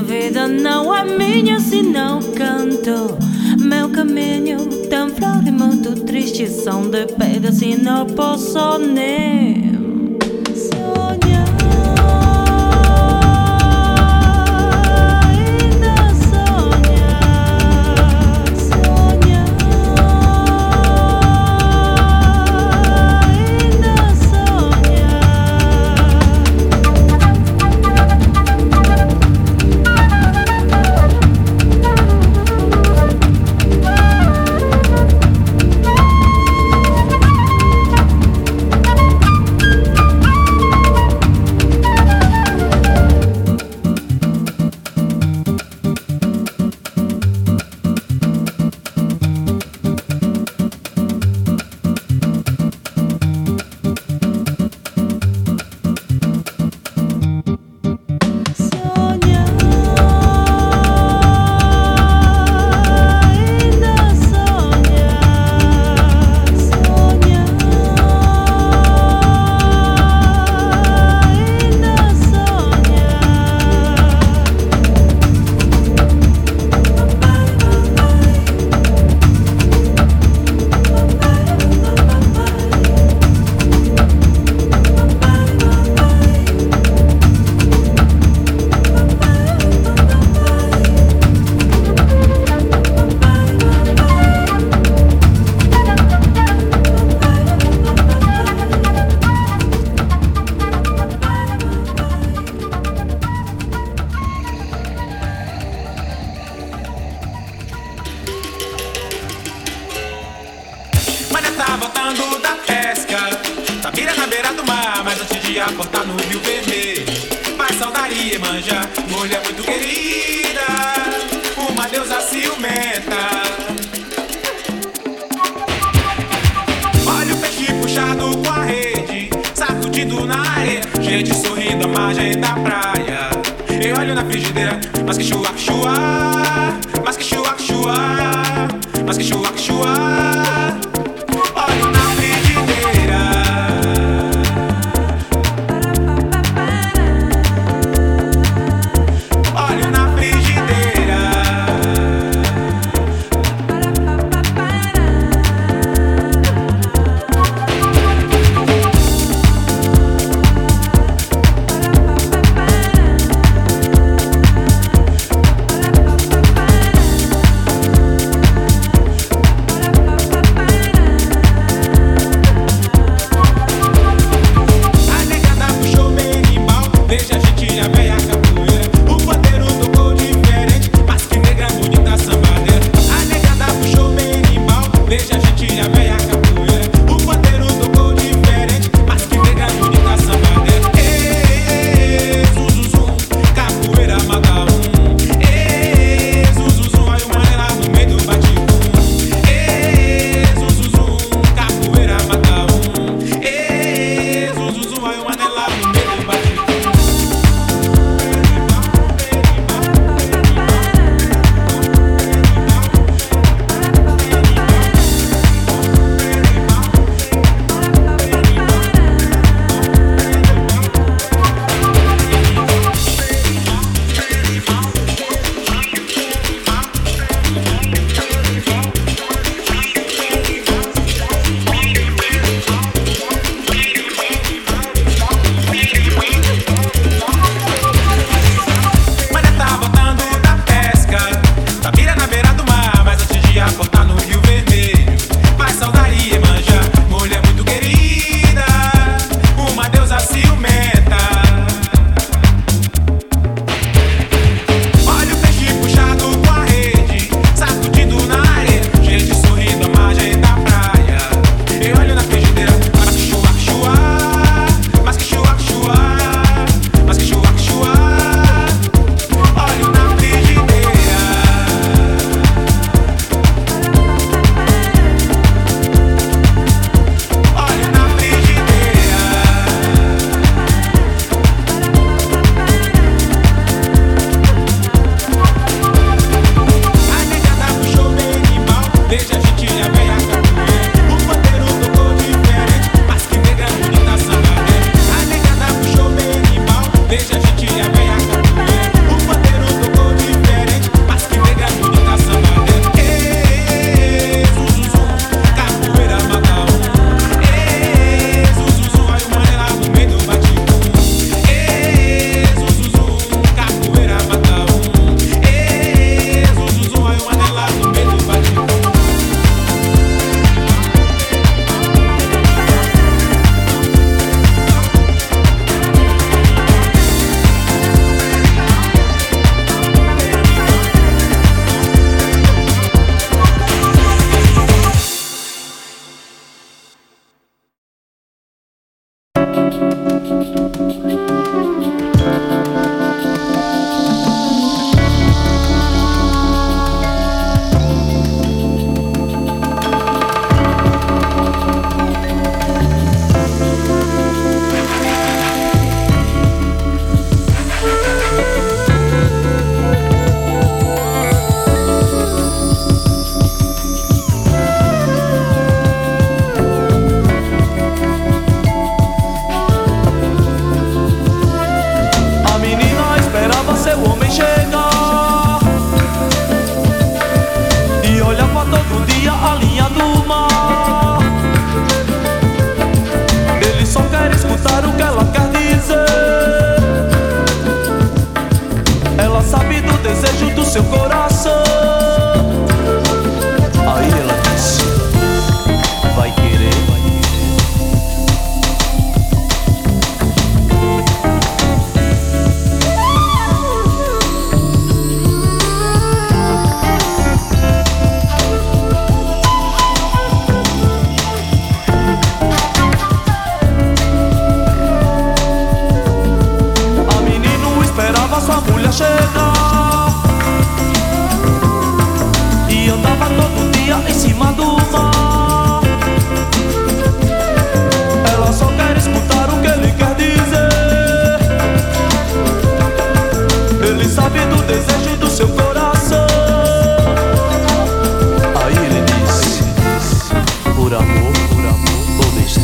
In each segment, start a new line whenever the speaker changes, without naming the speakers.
A vida não é minha se não canto. Meu caminho tão e muito triste são de pedra se não posso nem.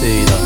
sentido.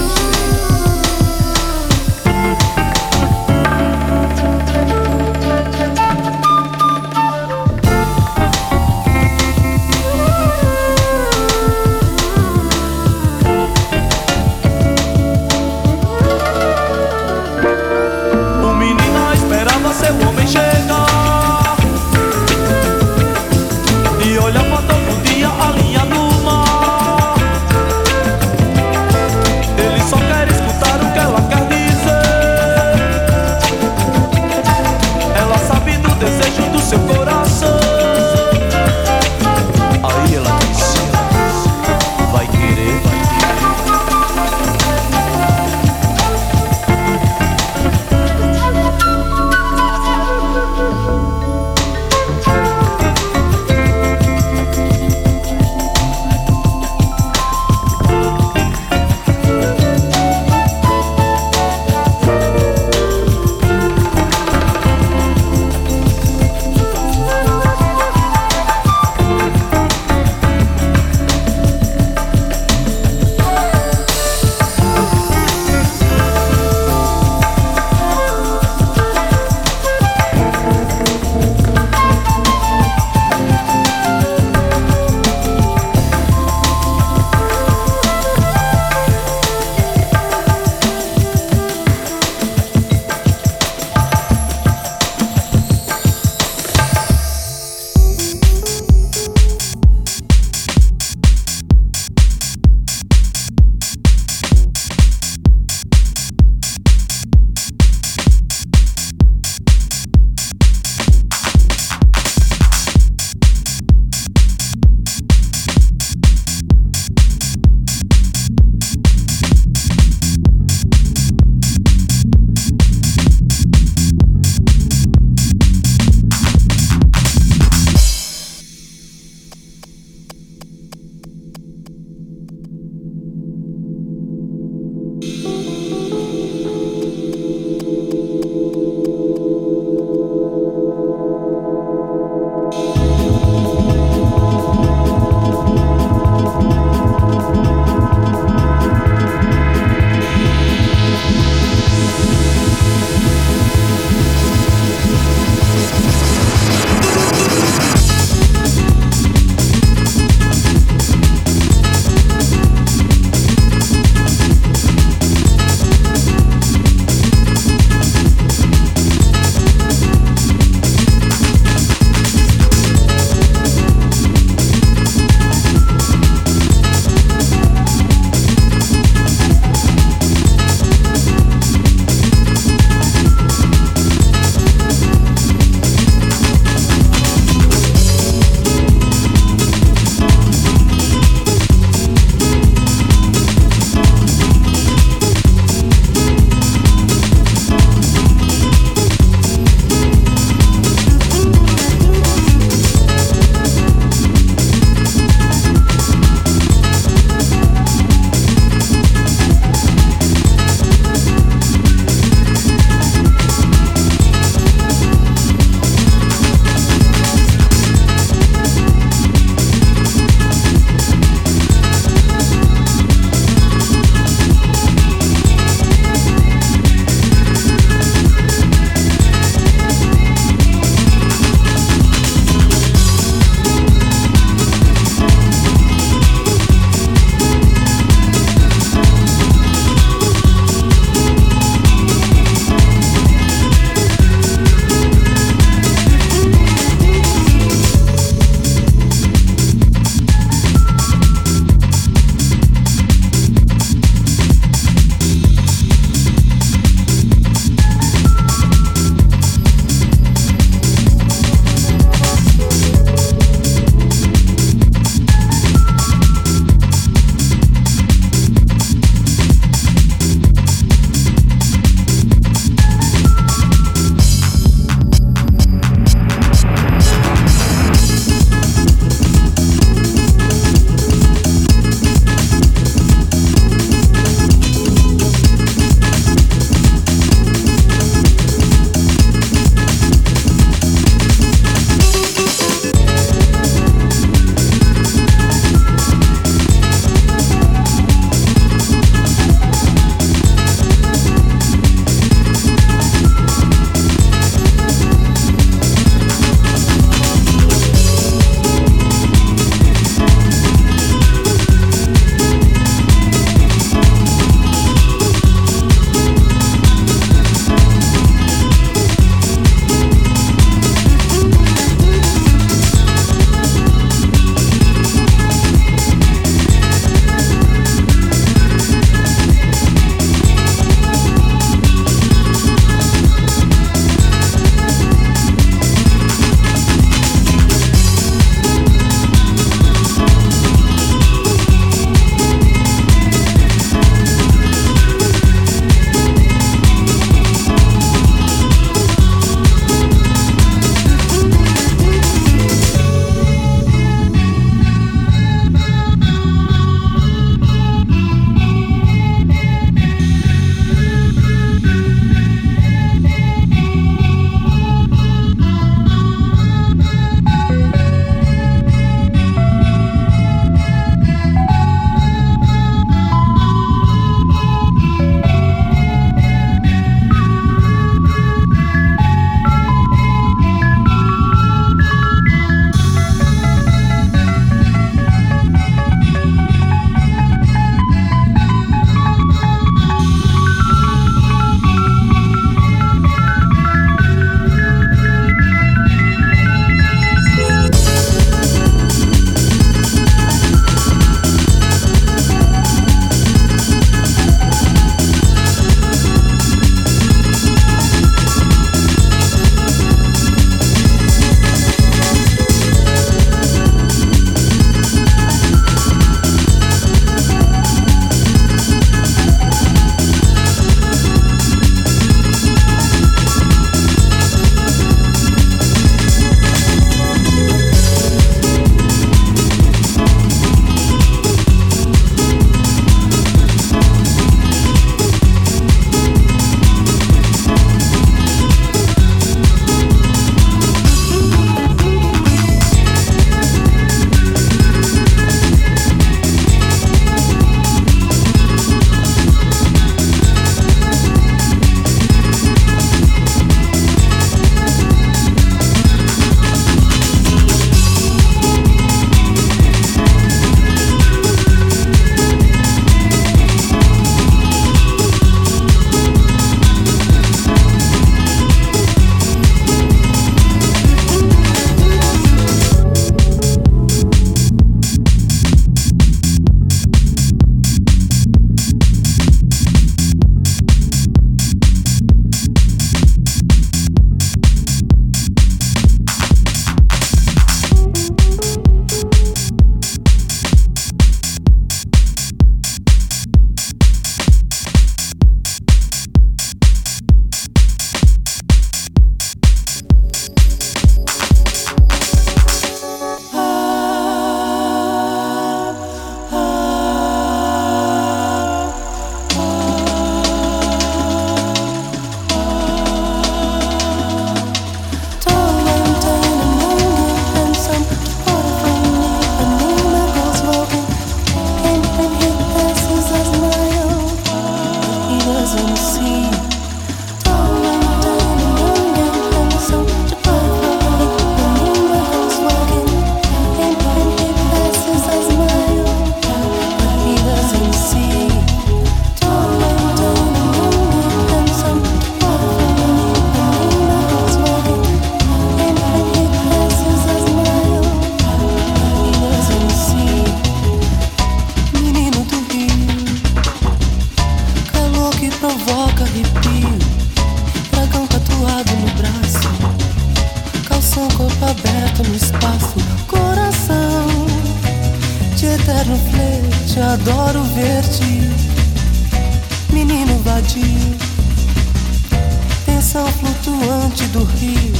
Tensão flutuante do rio.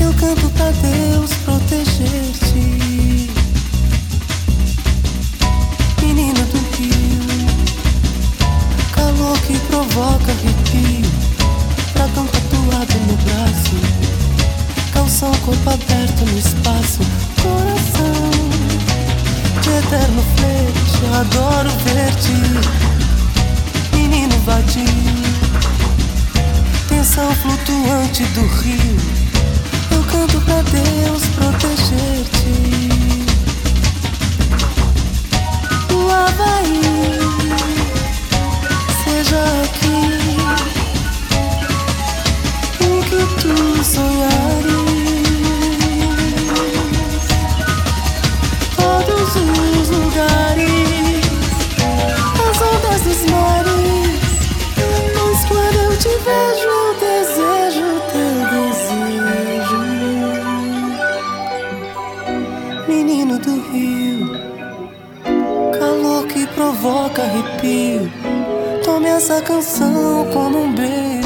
Eu canto pra Deus proteger-te, menino do rio, calor que provoca arrepio, dragão tatuado no braço. Calção, corpo aberto no espaço, coração de eterno flerte, adoro ver-te, tensão flutuante do rio, eu canto pra Deus proteger-te. O Havaí, seja aqui o que tu sonhares. Essa canção como um beijo.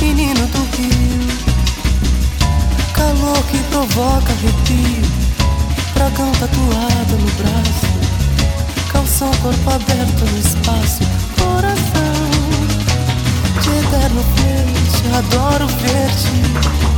Menino do rio, calor que provoca arrepio. Dragão tatuado no braço calção, corpo aberto de eterno frente, adoro ver-te,